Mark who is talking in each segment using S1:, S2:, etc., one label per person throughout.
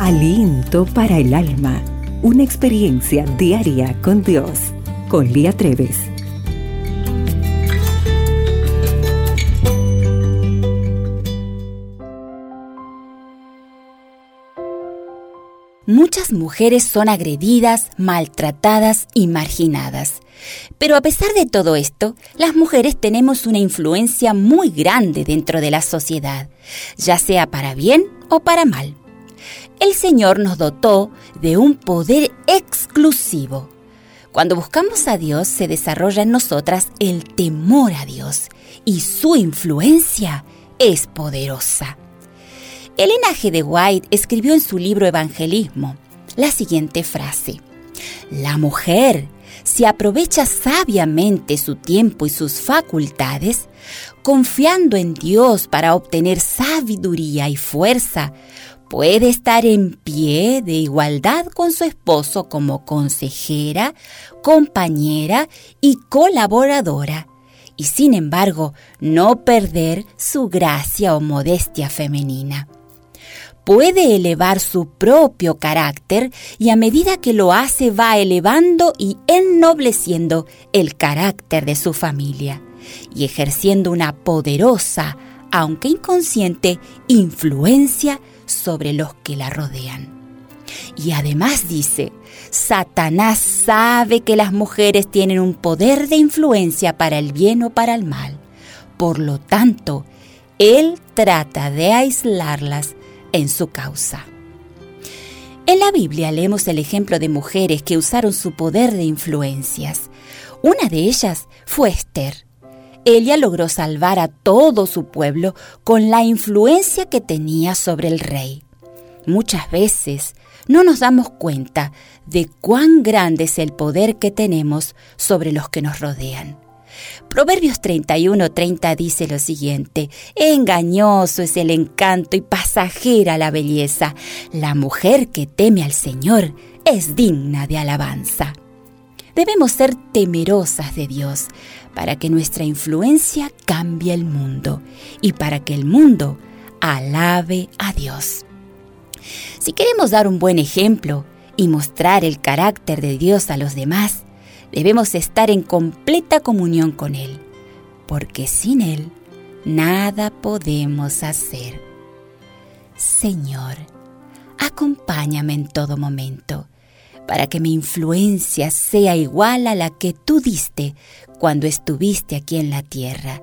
S1: Aliento para el alma. Una experiencia diaria con Dios. Con Lía Treves.
S2: Muchas mujeres son agredidas, maltratadas y marginadas. Pero a pesar de todo esto, las mujeres tenemos una influencia muy grande dentro de la sociedad, ya sea para bien o para mal. El Señor nos dotó de un poder exclusivo. Cuando buscamos a Dios se desarrolla en nosotras el temor a Dios y su influencia es poderosa. El linaje de White escribió en su libro Evangelismo la siguiente frase. La mujer, si aprovecha sabiamente su tiempo y sus facultades, confiando en Dios para obtener sabiduría y fuerza, puede estar en pie de igualdad con su esposo como consejera, compañera y colaboradora, y sin embargo no perder su gracia o modestia femenina. Puede elevar su propio carácter y a medida que lo hace va elevando y ennobleciendo el carácter de su familia y ejerciendo una poderosa, aunque inconsciente, influencia sobre los que la rodean. Y además dice, Satanás sabe que las mujeres tienen un poder de influencia para el bien o para el mal. Por lo tanto, él trata de aislarlas en su causa. En la Biblia leemos el ejemplo de mujeres que usaron su poder de influencias. Una de ellas fue Esther. Ella logró salvar a todo su pueblo con la influencia que tenía sobre el rey. Muchas veces no nos damos cuenta de cuán grande es el poder que tenemos sobre los que nos rodean. Proverbios 31:30 dice lo siguiente, engañoso es el encanto y pasajera la belleza. La mujer que teme al Señor es digna de alabanza. Debemos ser temerosas de Dios para que nuestra influencia cambie el mundo y para que el mundo alabe a Dios. Si queremos dar un buen ejemplo y mostrar el carácter de Dios a los demás, debemos estar en completa comunión con Él, porque sin Él nada podemos hacer. Señor, acompáñame en todo momento para que mi influencia sea igual a la que tú diste cuando estuviste aquí en la tierra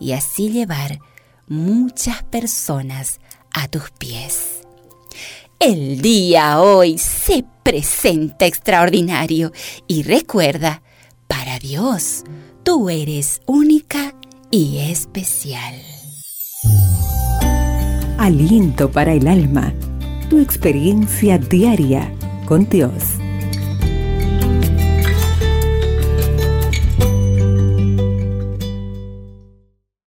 S2: y así llevar muchas personas a tus pies. El día hoy se presenta extraordinario y recuerda, para Dios, tú eres única y especial.
S1: Aliento para el alma, tu experiencia diaria con Dios.